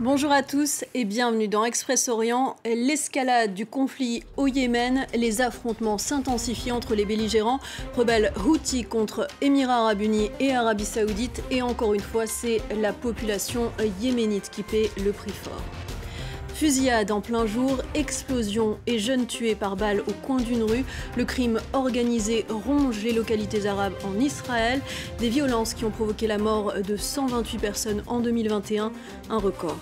Bonjour à tous et bienvenue dans Express Orient. L'escalade du conflit au Yémen, les affrontements s'intensifient entre les belligérants, rebelles Houthis contre Émirats arabes unis et Arabie saoudite et encore une fois c'est la population yéménite qui paie le prix fort. Fusillade en plein jour, explosion et jeunes tués par balle au coin d'une rue. Le crime organisé ronge les localités arabes en Israël. Des violences qui ont provoqué la mort de 128 personnes en 2021, un record.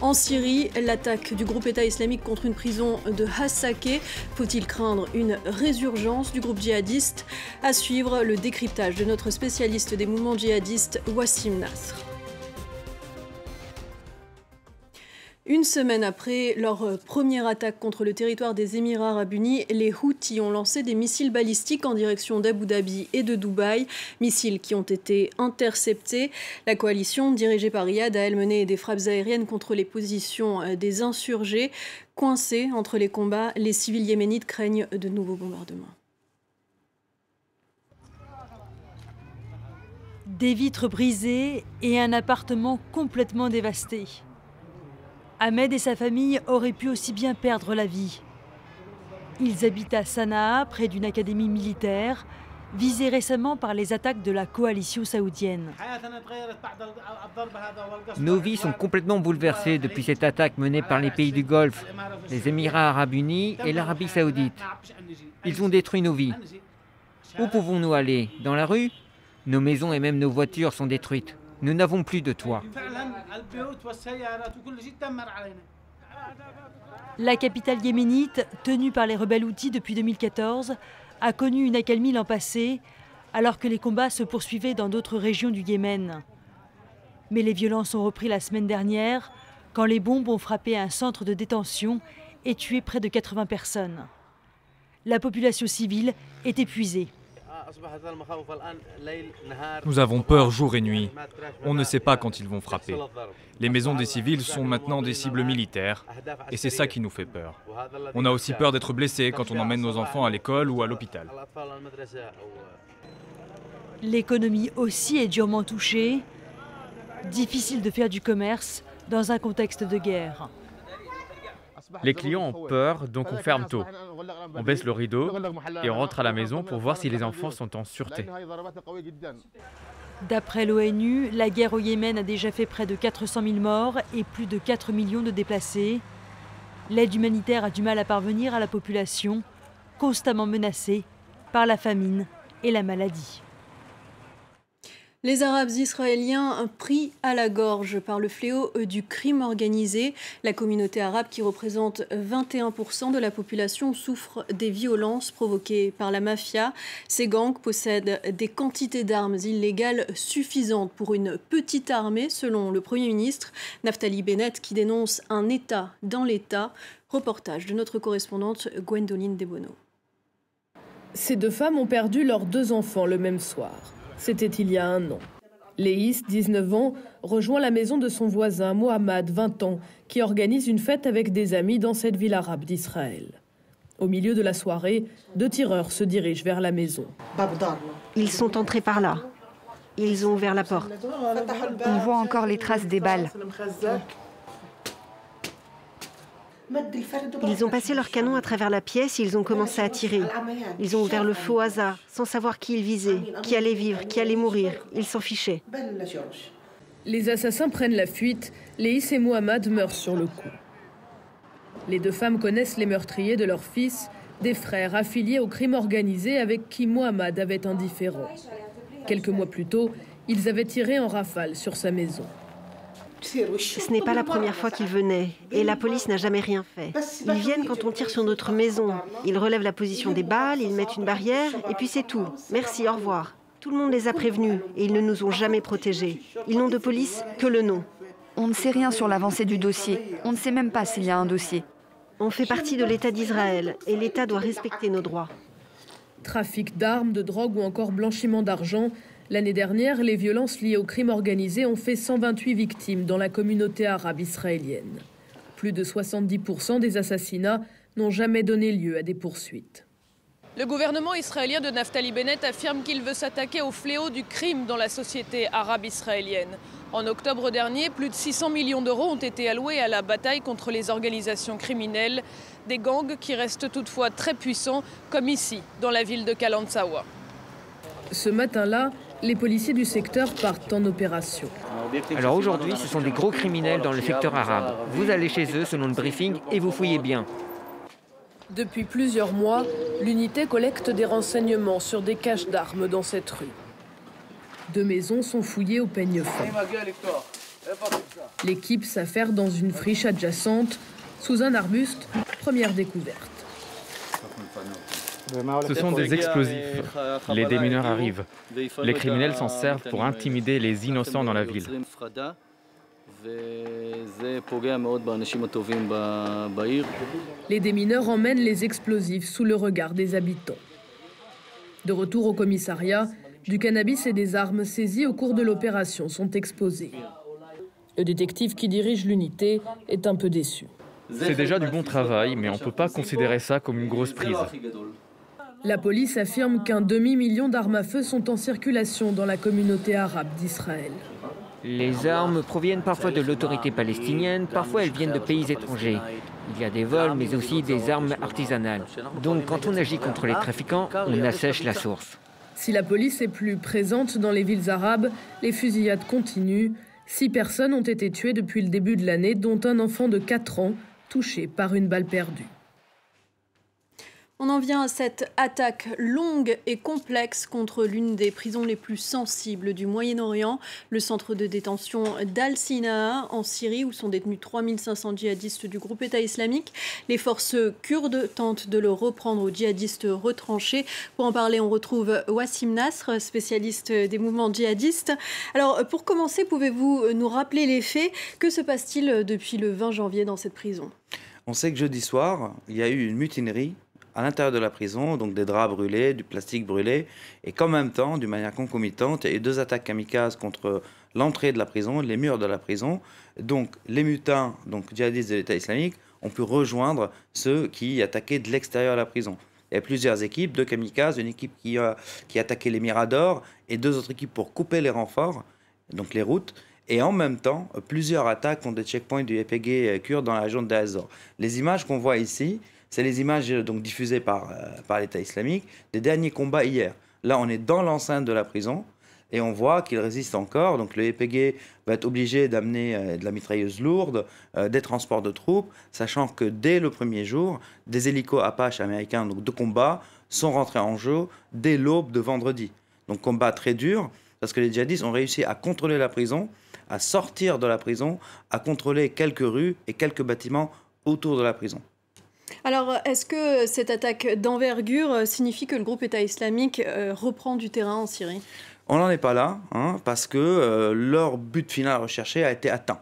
En Syrie, l'attaque du groupe État islamique contre une prison de Hassaké. Faut-il craindre une résurgence du groupe djihadiste? À suivre le décryptage de notre spécialiste des mouvements djihadistes, Wassim Nasr. Une semaine après leur euh, première attaque contre le territoire des Émirats arabes unis, les Houthis ont lancé des missiles balistiques en direction d'Abu Dhabi et de Dubaï, missiles qui ont été interceptés. La coalition dirigée par Riyad a elle mené des frappes aériennes contre les positions euh, des insurgés. Coincés entre les combats, les civils yéménites craignent de nouveaux bombardements. Des vitres brisées et un appartement complètement dévasté. Ahmed et sa famille auraient pu aussi bien perdre la vie. Ils habitent à Sanaa, près d'une académie militaire, visée récemment par les attaques de la coalition saoudienne. Nos vies sont complètement bouleversées depuis cette attaque menée par les pays du Golfe, les Émirats arabes unis et l'Arabie saoudite. Ils ont détruit nos vies. Où pouvons-nous aller? Dans la rue? Nos maisons et même nos voitures sont détruites. Nous n'avons plus de toit. La capitale yéménite, tenue par les rebelles outils depuis 2014, a connu une accalmie l'an passé, alors que les combats se poursuivaient dans d'autres régions du Yémen. Mais les violences ont repris la semaine dernière, quand les bombes ont frappé un centre de détention et tué près de 80 personnes. La population civile est épuisée. Nous avons peur jour et nuit. On ne sait pas quand ils vont frapper. Les maisons des civils sont maintenant des cibles militaires et c'est ça qui nous fait peur. On a aussi peur d'être blessés quand on emmène nos enfants à l'école ou à l'hôpital. L'économie aussi est durement touchée. Difficile de faire du commerce dans un contexte de guerre. Les clients ont peur, donc on ferme tôt. On baisse le rideau et on rentre à la maison pour voir si les enfants sont en sûreté. D'après l'ONU, la guerre au Yémen a déjà fait près de 400 000 morts et plus de 4 millions de déplacés. L'aide humanitaire a du mal à parvenir à la population, constamment menacée par la famine et la maladie. Les Arabes israéliens pris à la gorge par le fléau du crime organisé. La communauté arabe, qui représente 21% de la population, souffre des violences provoquées par la mafia. Ces gangs possèdent des quantités d'armes illégales suffisantes pour une petite armée, selon le Premier ministre Naftali Bennett, qui dénonce un État dans l'État. Reportage de notre correspondante Gwendoline Debono. Ces deux femmes ont perdu leurs deux enfants le même soir. C'était il y a un an. Léis, 19 ans, rejoint la maison de son voisin Mohamed, 20 ans, qui organise une fête avec des amis dans cette ville arabe d'Israël. Au milieu de la soirée, deux tireurs se dirigent vers la maison. Ils sont entrés par là. Ils ont ouvert la porte. On voit encore les traces des balles. Ils ont passé leur canon à travers la pièce et ils ont commencé à tirer. Ils ont ouvert le feu au hasard, sans savoir qui ils visaient, qui allait vivre, qui allait mourir. Ils s'en fichaient. Les assassins prennent la fuite. Léis et Mohamed meurent sur le coup. Les deux femmes connaissent les meurtriers de leur fils, des frères affiliés au crime organisé avec qui Mohamed avait un différend. Quelques mois plus tôt, ils avaient tiré en rafale sur sa maison. Ce n'est pas la première fois qu'ils venaient et la police n'a jamais rien fait. Ils viennent quand on tire sur notre maison. Ils relèvent la position des balles, ils mettent une barrière et puis c'est tout. Merci, au revoir. Tout le monde les a prévenus et ils ne nous ont jamais protégés. Ils n'ont de police que le nom. On ne sait rien sur l'avancée du dossier. On ne sait même pas s'il y a un dossier. On fait partie de l'État d'Israël et l'État doit respecter nos droits. Trafic d'armes, de drogue ou encore blanchiment d'argent, L'année dernière, les violences liées au crime organisé ont fait 128 victimes dans la communauté arabe israélienne. Plus de 70% des assassinats n'ont jamais donné lieu à des poursuites. Le gouvernement israélien de Naftali Bennett affirme qu'il veut s'attaquer au fléau du crime dans la société arabe israélienne. En octobre dernier, plus de 600 millions d'euros ont été alloués à la bataille contre les organisations criminelles, des gangs qui restent toutefois très puissants, comme ici, dans la ville de Kalantsawa. Ce matin-là, les policiers du secteur partent en opération. Alors aujourd'hui, ce sont des gros criminels dans le secteur arabe. Vous allez chez eux selon le briefing et vous fouillez bien. Depuis plusieurs mois, l'unité collecte des renseignements sur des caches d'armes dans cette rue. Deux maisons sont fouillées au peigne fin. L'équipe s'affaire dans une friche adjacente, sous un arbuste, première découverte. Ce sont des explosifs. Les démineurs arrivent. Les criminels s'en servent pour intimider les innocents dans la ville. Les démineurs emmènent les explosifs sous le regard des habitants. De retour au commissariat, du cannabis et des armes saisies au cours de l'opération sont exposés. Le détective qui dirige l'unité est un peu déçu. C'est déjà du bon travail, mais on ne peut pas considérer ça comme une grosse prise. La police affirme qu'un demi-million d'armes à feu sont en circulation dans la communauté arabe d'Israël. Les armes proviennent parfois de l'autorité palestinienne, parfois elles viennent de pays étrangers. Il y a des vols, mais aussi des armes artisanales. Donc quand on agit contre les trafiquants, on assèche la source. Si la police est plus présente dans les villes arabes, les fusillades continuent. Six personnes ont été tuées depuis le début de l'année, dont un enfant de 4 ans touché par une balle perdue. On en vient à cette attaque longue et complexe contre l'une des prisons les plus sensibles du Moyen-Orient, le centre de détention d'Al-Sinaa en Syrie, où sont détenus 3500 djihadistes du groupe État islamique. Les forces kurdes tentent de le reprendre aux djihadistes retranchés. Pour en parler, on retrouve Wassim Nasr, spécialiste des mouvements djihadistes. Alors, pour commencer, pouvez-vous nous rappeler les faits? Que se passe-t-il depuis le 20 janvier dans cette prison? On sait que jeudi soir, il y a eu une mutinerie à l'intérieur de la prison, donc des draps brûlés, du plastique brûlé, et qu'en même temps, d'une manière concomitante, il y a eu deux attaques kamikazes contre l'entrée de la prison, les murs de la prison. Donc les mutins, donc djihadistes de l'État islamique, ont pu rejoindre ceux qui attaquaient de l'extérieur de la prison. Il y a plusieurs équipes, deux kamikazes, une équipe qui a, qui attaqué les miradors et deux autres équipes pour couper les renforts, donc les routes. Et en même temps, plusieurs attaques contre des checkpoints du YPG kurde dans la région d'Azor. Les images qu'on voit ici, c'est les images euh, donc diffusées par, euh, par l'État islamique des derniers combats hier. Là, on est dans l'enceinte de la prison et on voit qu'il résiste encore. Donc le EPG va être obligé d'amener euh, de la mitrailleuse lourde, des transports de troupes, sachant que dès le premier jour, des hélicos Apache américains de combat sont rentrés en jeu dès l'aube de vendredi. Donc combat très dur, parce que les djihadistes ont réussi à contrôler la prison, à sortir de la prison, à contrôler quelques rues et quelques bâtiments autour de la prison. Alors, est-ce que cette attaque d'envergure euh, signifie que le groupe État islamique euh, reprend du terrain en Syrie? On n'en est pas là, hein, parce que euh, leur but final recherché a été atteint.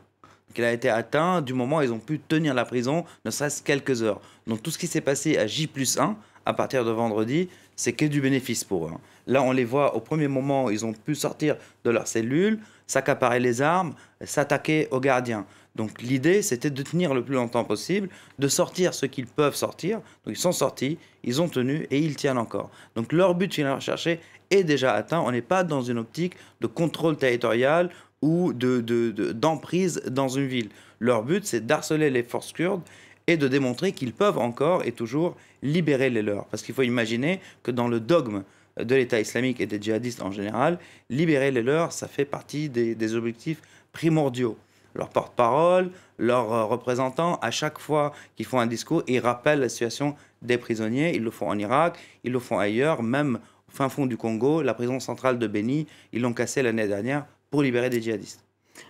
Il a été atteint du moment où ils ont pu tenir la prison, ne serait-ce quelques heures. Donc tout ce qui s'est passé à J plus 1, à partir de vendredi, c'est que du bénéfice pour eux. Hein. Là, on les voit au premier moment ils ont pu sortir de leur cellule, s'accaparer les armes, s'attaquer aux gardiens. Donc l'idée, c'était de tenir le plus longtemps possible, de sortir ce qu'ils peuvent sortir. Donc ils sont sortis, ils ont tenu et ils tiennent encore. Donc leur but final recherché est déjà atteint. On n'est pas dans une optique de contrôle territorial ou d'emprise de, dans une ville. Leur but, c'est d'harceler les forces kurdes et de démontrer qu'ils peuvent encore et toujours libérer les leurs. Parce qu'il faut imaginer que dans le dogme de l'État islamique et des djihadistes en général, libérer les leurs, ça fait partie des objectifs primordiaux leur porte-parole, leurs euh, représentants, à chaque fois qu'ils font un discours, ils rappellent la situation des prisonniers. Ils le font en Irak, ils le font ailleurs, même au fin fond du Congo, la prison centrale de Beni, ils l'ont cassée l'année dernière pour libérer des djihadistes.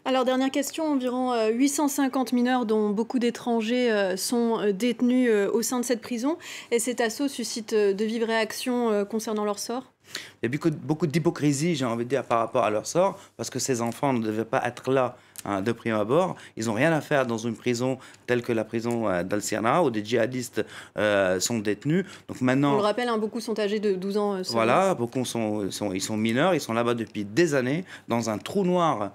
Alors, dernière question, environ 850 euh, mineurs, dont beaucoup d'étrangers, euh, sont détenus au sein de cette prison. Et cet assaut suscite de vives réactions concernant leur sort? Il y a beaucoup d'hypocrisie, j'ai envie de dire, par rapport à leur sort, parce que ces enfants ne devaient pas être là Hein, de prime abord. Ils n'ont rien à faire dans une prison telle que la prison euh, où des djihadistes euh, sont détenus. Donc maintenant, On le rappelle, hein, beaucoup sont âgés de 12 ans. Euh, voilà, beaucoup sont, sont, ils sont mineurs, ils sont là-bas depuis des années, dans un trou noir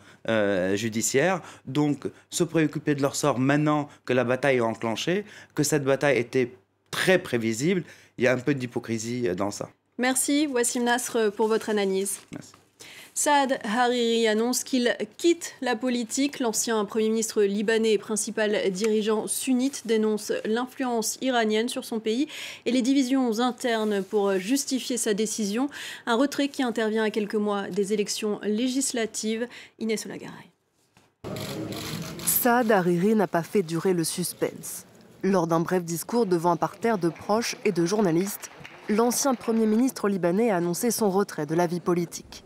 judiciaire. Donc se préoccuper de leur sort maintenant que la bataille est enclenchée, que cette bataille était très prévisible, il y a un peu d'hypocrisie dans ça. Merci Wassim Nasr pour votre analyse. Merci. Saad Hariri annonce qu'il quitte la politique. L'ancien Premier ministre libanais et principal dirigeant sunnite dénonce l'influence iranienne sur son pays et les divisions internes pour justifier sa décision. Un retrait qui intervient à quelques mois des élections législatives. Inès Olagaray. Saad Hariri n'a pas fait durer le suspense. Lors d'un bref discours devant un parterre de proches et de journalistes, l'ancien Premier ministre libanais a annoncé son retrait de la vie politique.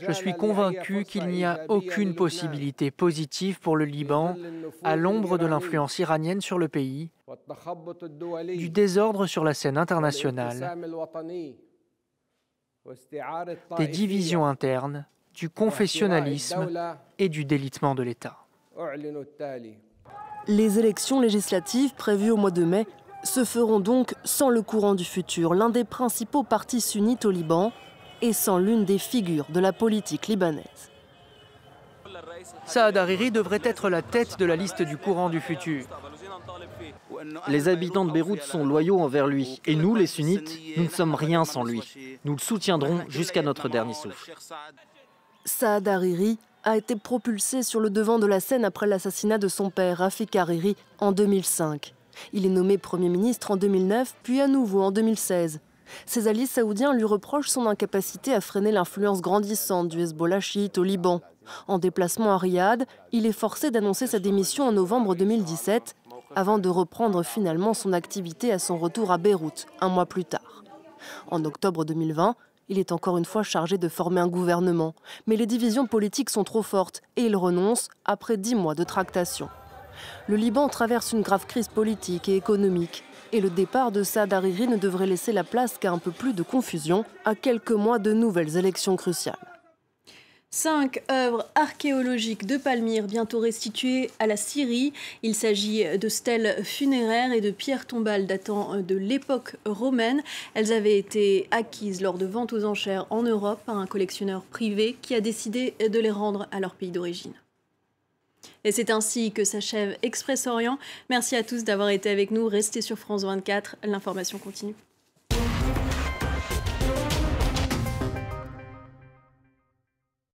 Je suis convaincu qu'il n'y a aucune possibilité positive pour le Liban à l'ombre de l'influence iranienne sur le pays, du désordre sur la scène internationale, des divisions internes, du confessionnalisme et du délitement de l'État. Les élections législatives prévues au mois de mai se feront donc sans le courant du futur, l'un des principaux partis sunnites au Liban, et sans l'une des figures de la politique libanaise. Saad Hariri devrait être la tête de la liste du courant du futur. Les habitants de Beyrouth sont loyaux envers lui. Et nous, les sunnites, nous ne sommes rien sans lui. Nous le soutiendrons jusqu'à notre dernier souffle. Saad Hariri a été propulsé sur le devant de la scène après l'assassinat de son père, Rafik Hariri, en 2005. Il est nommé Premier ministre en 2009, puis à nouveau en 2016. Ses alliés saoudiens lui reprochent son incapacité à freiner l'influence grandissante du Hezbollah chiite au Liban. En déplacement à Riyad, il est forcé d'annoncer sa démission en novembre 2017, avant de reprendre finalement son activité à son retour à Beyrouth, un mois plus tard. En octobre 2020, il est encore une fois chargé de former un gouvernement, mais les divisions politiques sont trop fortes et il renonce après dix mois de tractation. Le Liban traverse une grave crise politique et économique et le départ de Saad Hariri ne devrait laisser la place qu'à un peu plus de confusion à quelques mois de nouvelles élections cruciales. Cinq œuvres archéologiques de Palmyre bientôt restituées à la Syrie. Il s'agit de stèles funéraires et de pierres tombales datant de l'époque romaine. Elles avaient été acquises lors de ventes aux enchères en Europe par un collectionneur privé qui a décidé de les rendre à leur pays d'origine. Et c'est ainsi que s'achève Express Orient. Merci à tous d'avoir été avec nous. Restez sur France 24, l'information continue.